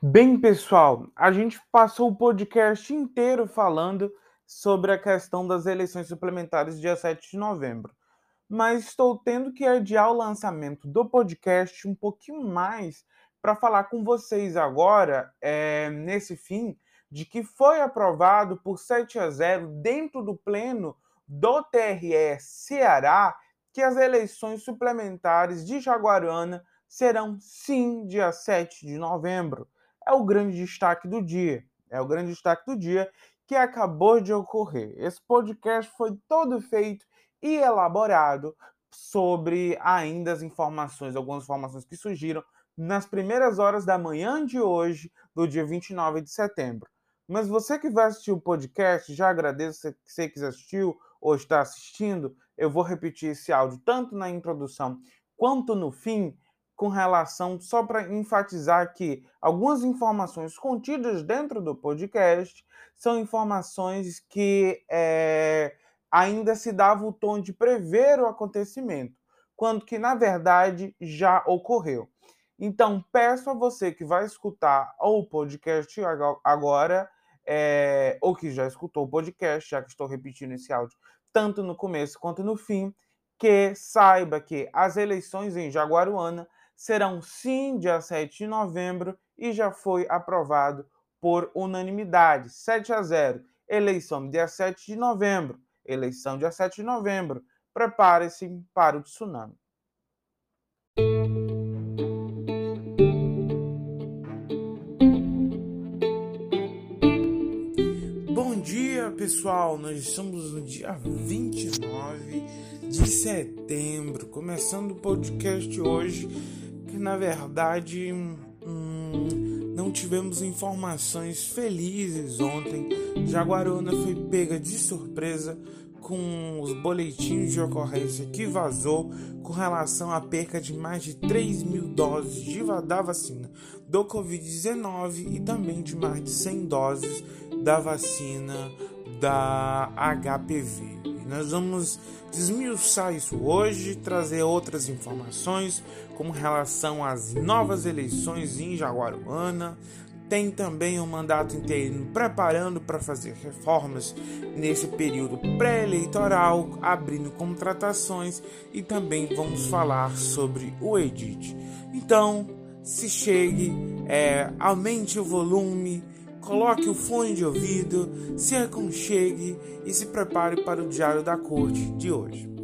Bem, pessoal, a gente passou o podcast inteiro falando sobre a questão das eleições suplementares dia 7 de novembro. Mas estou tendo que adiar o lançamento do podcast um pouquinho mais para falar com vocês agora, é, nesse fim, de que foi aprovado por 7 a 0 dentro do pleno do TRE Ceará que as eleições suplementares de Jaguarana serão sim dia 7 de novembro é o grande destaque do dia. É o grande destaque do dia que acabou de ocorrer. Esse podcast foi todo feito e elaborado sobre ainda as informações, algumas informações que surgiram nas primeiras horas da manhã de hoje, do dia 29 de setembro. Mas você que vai assistir o podcast, já agradeço se você que assistiu ou está assistindo. Eu vou repetir esse áudio tanto na introdução quanto no fim com relação, só para enfatizar que algumas informações contidas dentro do podcast são informações que é, ainda se dava o tom de prever o acontecimento, quando que na verdade já ocorreu. Então, peço a você que vai escutar o podcast agora, é, ou que já escutou o podcast, já que estou repetindo esse áudio tanto no começo quanto no fim, que saiba que as eleições em Jaguaruana serão sim dia 7 de novembro e já foi aprovado por unanimidade, 7 a 0. Eleição dia 7 de novembro. Eleição dia 7 de novembro. Prepare-se para o tsunami. Bom dia, pessoal. Nós estamos no dia 29 de setembro, começando o podcast hoje na verdade hum, não tivemos informações felizes ontem. Jaguarona foi pega de surpresa com os boletins de ocorrência que vazou com relação à perca de mais de 3 mil doses de, da vacina do Covid-19 e também de mais de 100 doses da vacina da HPV. Nós vamos desmiuçar isso hoje, trazer outras informações, como relação às novas eleições em Jaguaruana. Tem também um mandato interino preparando para fazer reformas nesse período pré-eleitoral, abrindo contratações e também vamos falar sobre o Edit. Então, se chegue, é, aumente o volume, Coloque o fone de ouvido, se aconchegue e se prepare para o Diário da Corte de hoje.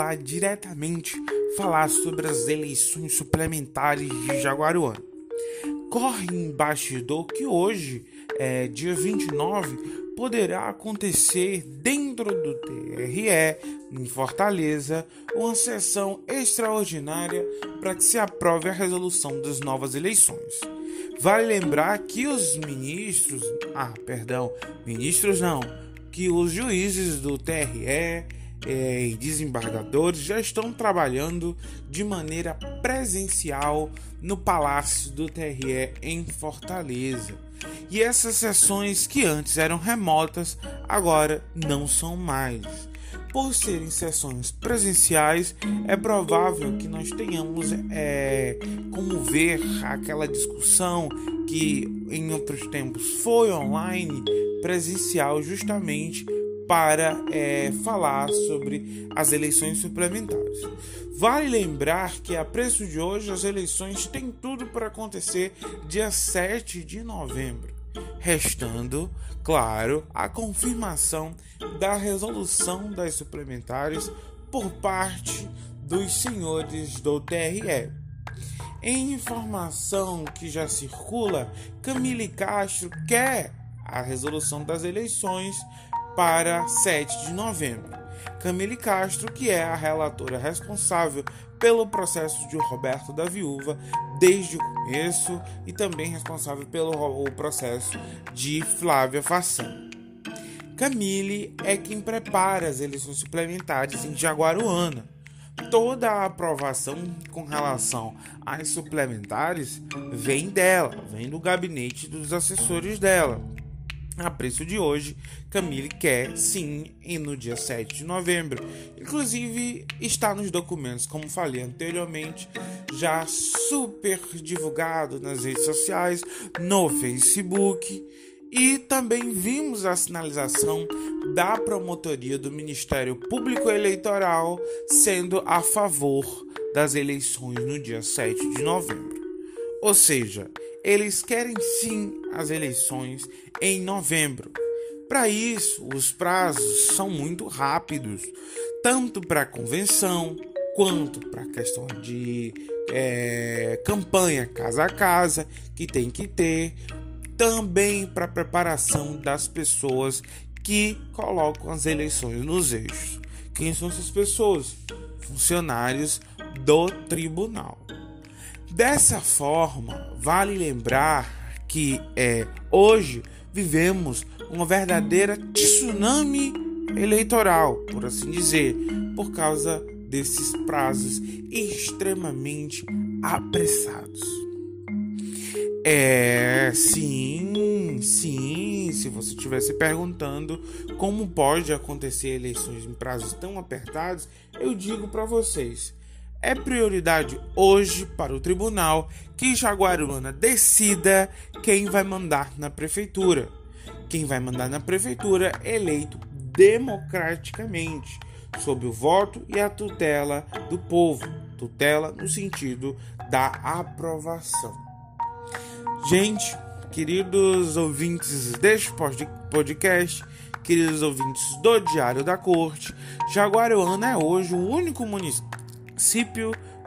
Lá diretamente falar sobre as eleições suplementares de Jaguaruana. Corre em bastidor que hoje, é, dia 29, poderá acontecer dentro do TRE, em Fortaleza, uma sessão extraordinária para que se aprove a resolução das novas eleições. Vale lembrar que os ministros, ah, perdão, ministros não, que os juízes do TRE é, e desembargadores já estão trabalhando de maneira presencial no Palácio do TRE em Fortaleza. E essas sessões que antes eram remotas agora não são mais. Por serem sessões presenciais, é provável que nós tenhamos é, como ver aquela discussão que em outros tempos foi online, presencial, justamente para é, falar sobre as eleições suplementares. Vale lembrar que a preço de hoje as eleições têm tudo para acontecer dia 7 de novembro, restando, claro, a confirmação da resolução das suplementares por parte dos senhores do TRE. Em informação que já circula, Camille Castro quer a resolução das eleições para 7 de novembro. Camille Castro, que é a relatora responsável pelo processo de Roberto da Viúva desde o começo e também responsável pelo processo de Flávia Façan. Camille é quem prepara as eleições suplementares em Jaguaruana. Toda a aprovação com relação às suplementares vem dela, vem do gabinete dos assessores dela. A preço de hoje, Camille quer sim ir no dia 7 de novembro. Inclusive, está nos documentos, como falei anteriormente, já super divulgado nas redes sociais, no Facebook e também vimos a sinalização da promotoria do Ministério Público Eleitoral sendo a favor das eleições no dia 7 de novembro. Ou seja, eles querem sim as eleições em novembro. Para isso, os prazos são muito rápidos, tanto para a convenção quanto para a questão de é, campanha casa a casa, que tem que ter, também para a preparação das pessoas que colocam as eleições nos eixos. Quem são essas pessoas? Funcionários do tribunal. Dessa forma, vale lembrar que é, hoje vivemos uma verdadeira tsunami eleitoral, por assim dizer, por causa desses prazos extremamente apressados. É, sim, sim. Se você estivesse perguntando como pode acontecer eleições em prazos tão apertados, eu digo para vocês: é prioridade hoje para o tribunal que Jaguaruna decida quem vai mandar na prefeitura. Quem vai mandar na prefeitura eleito democraticamente, sob o voto e a tutela do povo. Tutela no sentido da aprovação. Gente, queridos ouvintes deste podcast, queridos ouvintes do Diário da Corte, Jaguaruana é hoje o único município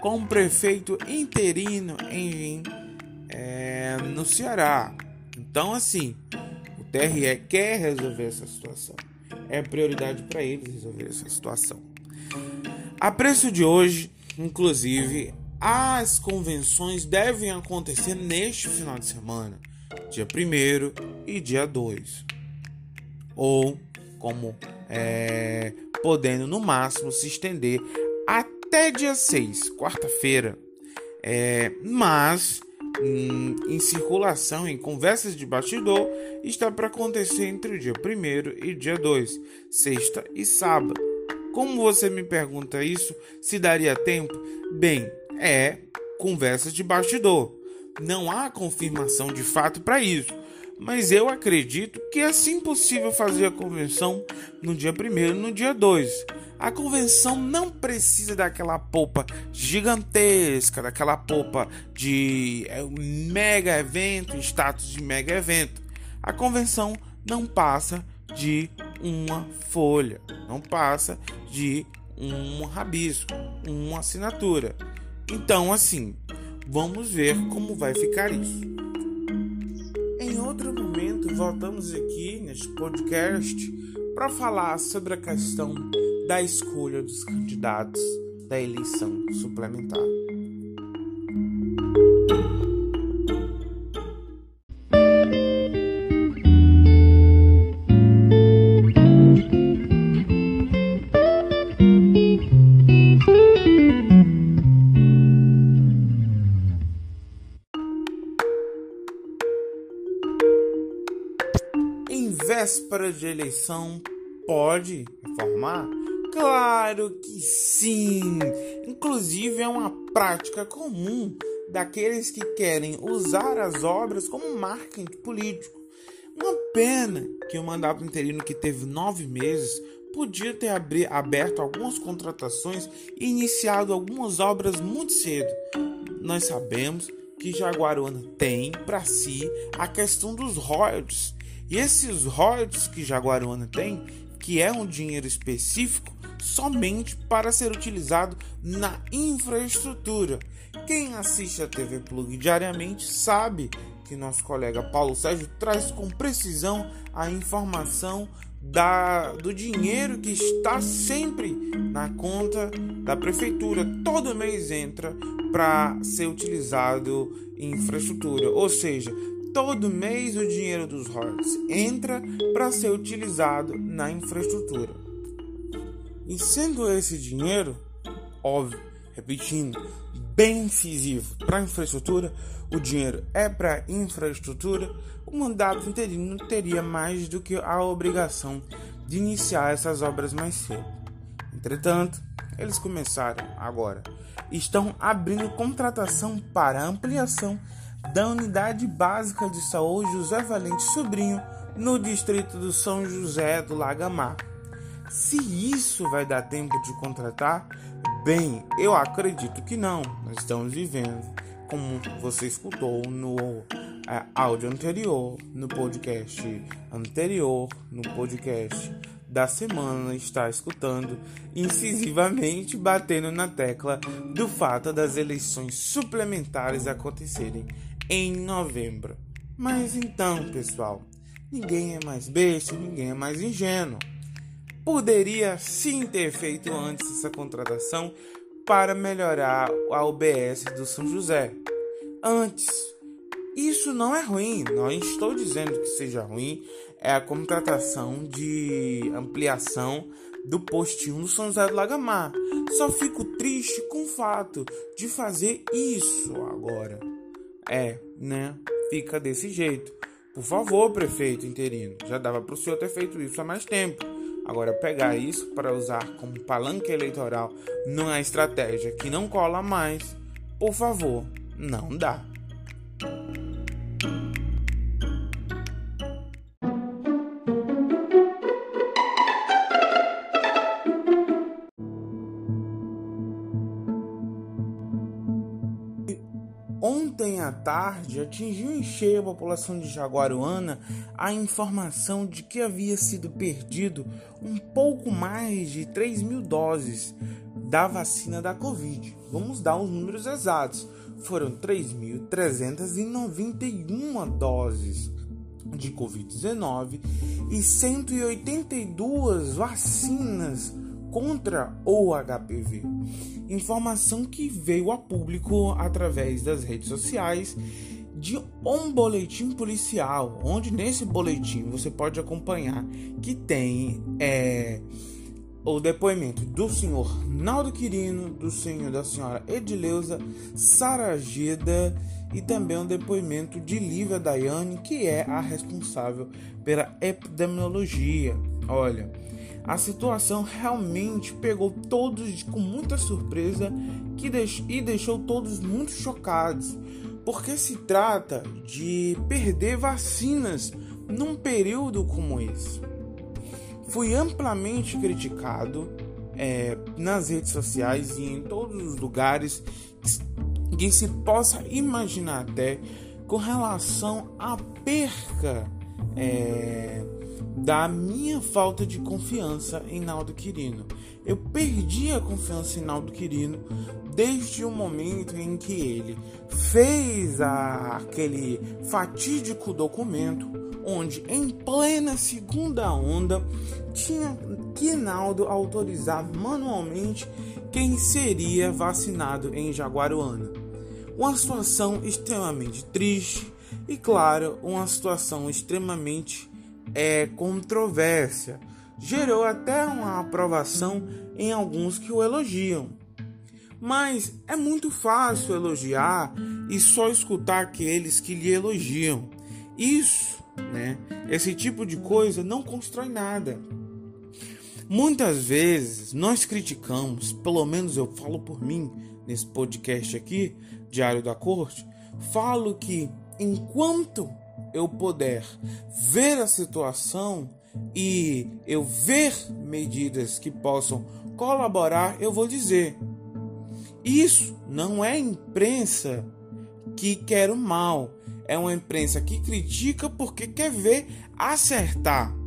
com prefeito interino em, é, no Ceará. Então, assim, o TRE quer resolver essa situação. É prioridade para eles resolver essa situação. A preço de hoje, inclusive, as convenções devem acontecer neste final de semana, dia 1 e dia 2. Ou, como é, podendo no máximo se estender até dia 6, quarta-feira. É, mas em, em, circulação, em conversas de bastidor, está para acontecer entre o dia 1 e dia 2, sexta e sábado. Como você me pergunta isso, se daria tempo? Bem, é conversas de bastidor. Não há confirmação de fato para isso, mas eu acredito que é sim possível fazer a convenção no dia 1 e no dia 2. A convenção não precisa daquela polpa gigantesca, daquela polpa de é, mega evento, status de mega evento. A convenção não passa de uma folha, não passa de um rabisco, uma assinatura. Então, assim, vamos ver como vai ficar isso. Outro momento, voltamos aqui neste podcast para falar sobre a questão da escolha dos candidatos da eleição suplementar. Eleição pode reformar? Claro que sim! Inclusive é uma prática comum daqueles que querem usar as obras como marketing político. Uma pena que o mandato interino que teve nove meses podia ter aberto algumas contratações e iniciado algumas obras muito cedo. Nós sabemos que Jaguaruna tem para si a questão dos royalties e esses royalties que Jaguaruna tem, que é um dinheiro específico somente para ser utilizado na infraestrutura. Quem assiste a TV Plug diariamente sabe que nosso colega Paulo Sérgio traz com precisão a informação da, do dinheiro que está sempre na conta da prefeitura. Todo mês entra para ser utilizado em infraestrutura, ou seja, todo mês o dinheiro dos royalties entra para ser utilizado na infraestrutura. E sendo esse dinheiro, óbvio, repetindo, bem incisivo para a infraestrutura, o dinheiro é para infraestrutura, o mandato interino teria mais do que a obrigação de iniciar essas obras mais cedo. Entretanto, eles começaram agora. Estão abrindo contratação para ampliação da Unidade Básica de Saúde José Valente Sobrinho no distrito do São José do Lagamar. Se isso vai dar tempo de contratar, bem, eu acredito que não. Nós estamos vivendo, como você escutou no é, áudio anterior, no podcast anterior, no podcast da semana, está escutando incisivamente batendo na tecla do fato das eleições suplementares acontecerem em novembro. Mas então, pessoal, ninguém é mais besta, ninguém é mais ingênuo poderia sim ter feito antes essa contratação para melhorar a UBS do São José. Antes, isso não é ruim, não estou dizendo que seja ruim, é a contratação de ampliação do postinho do São José do Lagamar. Só fico triste com o fato de fazer isso agora. É, né? Fica desse jeito. Por favor, prefeito interino, já dava para o senhor ter feito isso há mais tempo. Agora, pegar isso para usar como palanque eleitoral numa estratégia que não cola mais, por favor, não dá. Tarde atingiu em cheio a população de Jaguaruana a informação de que havia sido perdido um pouco mais de 3 mil doses da vacina da Covid. Vamos dar os números exatos. Foram 3.391 doses de Covid-19 e 182 vacinas contra o HPV. Informação que veio a público através das redes sociais de um boletim policial, onde nesse boletim você pode acompanhar que tem é, o depoimento do senhor Naldo Quirino, do senhor da senhora Edileuza Sarageda e também o depoimento de Lívia Daiane, que é a responsável pela epidemiologia. Olha, a situação realmente pegou todos com muita surpresa que e deixou todos muito chocados, porque se trata de perder vacinas num período como esse. Fui amplamente criticado é, nas redes sociais e em todos os lugares que se possa imaginar até com relação à perca. É, da minha falta de confiança em Naldo Quirino. Eu perdi a confiança em Naldo Quirino desde o momento em que ele fez a, aquele fatídico documento onde em plena segunda onda tinha que Naldo autorizar manualmente quem seria vacinado em Jaguaruana. Uma situação extremamente triste e claro, uma situação extremamente é, controvérsia. Gerou até uma aprovação em alguns que o elogiam. Mas é muito fácil elogiar e só escutar aqueles que lhe elogiam. Isso, né? Esse tipo de coisa não constrói nada. Muitas vezes nós criticamos, pelo menos eu falo por mim nesse podcast aqui, Diário da Corte, falo que enquanto eu puder ver a situação e eu ver medidas que possam colaborar, eu vou dizer. Isso não é imprensa que quer o mal, é uma imprensa que critica porque quer ver acertar.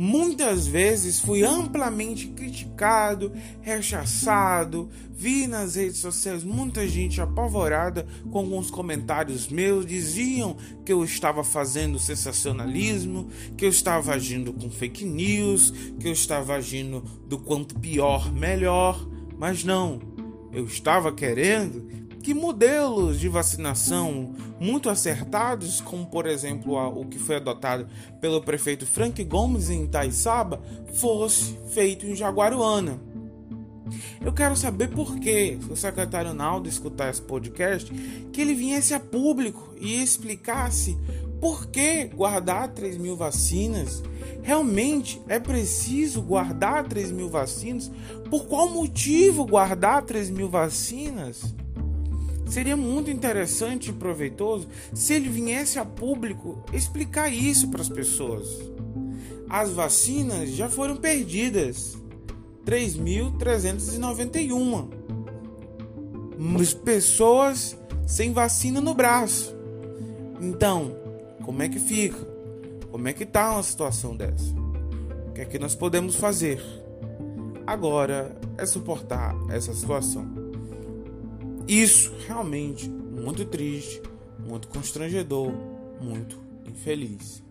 Muitas vezes fui amplamente criticado, rechaçado, vi nas redes sociais muita gente apavorada com alguns comentários meus, diziam que eu estava fazendo sensacionalismo, que eu estava agindo com fake news, que eu estava agindo do quanto pior melhor, mas não, eu estava querendo que modelos de vacinação muito acertados, como por exemplo o que foi adotado pelo prefeito Frank Gomes em Itaiçaba, fosse feito em Jaguaruana. Eu quero saber por que, o secretário Naldo escutar esse podcast, que ele viesse a público e explicasse por que guardar 3 mil vacinas. Realmente é preciso guardar 3 mil vacinas? Por qual motivo guardar 3 mil vacinas? Seria muito interessante e proveitoso se ele viesse a público explicar isso para as pessoas. As vacinas já foram perdidas. 3.391. Pessoas sem vacina no braço. Então, como é que fica? Como é que tá uma situação dessa? O que é que nós podemos fazer? Agora é suportar essa situação. Isso realmente muito triste, muito constrangedor, muito infeliz.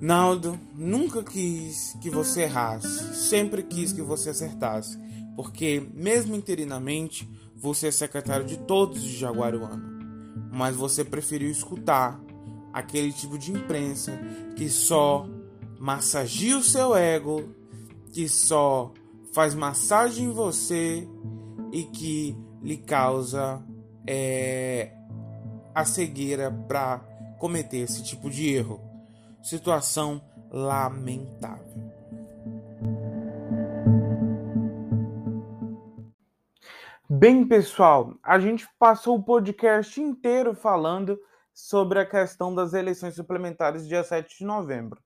Naldo nunca quis que você errasse, sempre quis que você acertasse, porque, mesmo interinamente, você é secretário de todos de Jaguaruana. Mas você preferiu escutar aquele tipo de imprensa que só massageia o seu ego, que só faz massagem em você e que lhe causa é, a cegueira para cometer esse tipo de erro situação lamentável. Bem, pessoal, a gente passou o podcast inteiro falando sobre a questão das eleições suplementares dia 7 de novembro.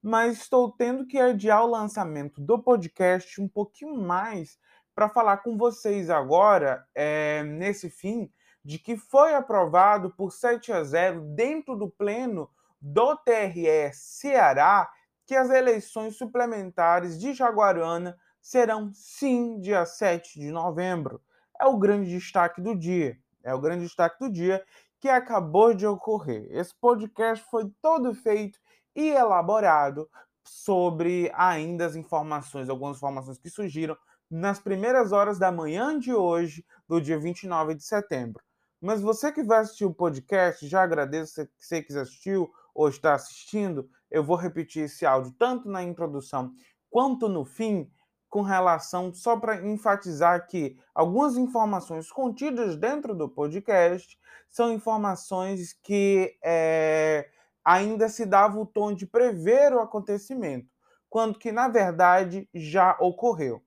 Mas estou tendo que adiar o lançamento do podcast um pouquinho mais para falar com vocês agora, é, nesse fim, de que foi aprovado por 7 a 0 dentro do pleno do TRE Ceará que as eleições suplementares de Jaguarana serão sim dia 7 de novembro. É o grande destaque do dia. É o grande destaque do dia que acabou de ocorrer. Esse podcast foi todo feito e elaborado sobre ainda as informações, algumas informações que surgiram nas primeiras horas da manhã de hoje, do dia 29 de setembro. Mas você que vai assistir o podcast, já agradeço se você que assistiu ou está assistindo, eu vou repetir esse áudio tanto na introdução quanto no fim, com relação, só para enfatizar que algumas informações contidas dentro do podcast são informações que é, ainda se dava o tom de prever o acontecimimento, quando que, na verdade, já ocorreu.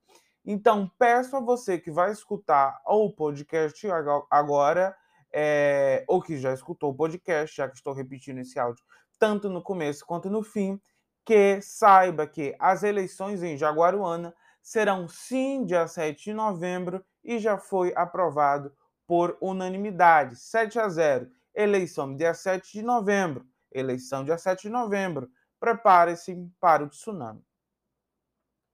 Então, peço a você que vai escutar o podcast agora é, ou que já escutou o podcast, já que estou repetindo esse áudio tanto no começo quanto no fim, que saiba que as eleições em Jaguaruana serão sim dia 7 de novembro e já foi aprovado por unanimidade, 7 a 0. Eleição dia 7 de novembro. Eleição dia 7 de novembro. Prepare-se para o tsunami.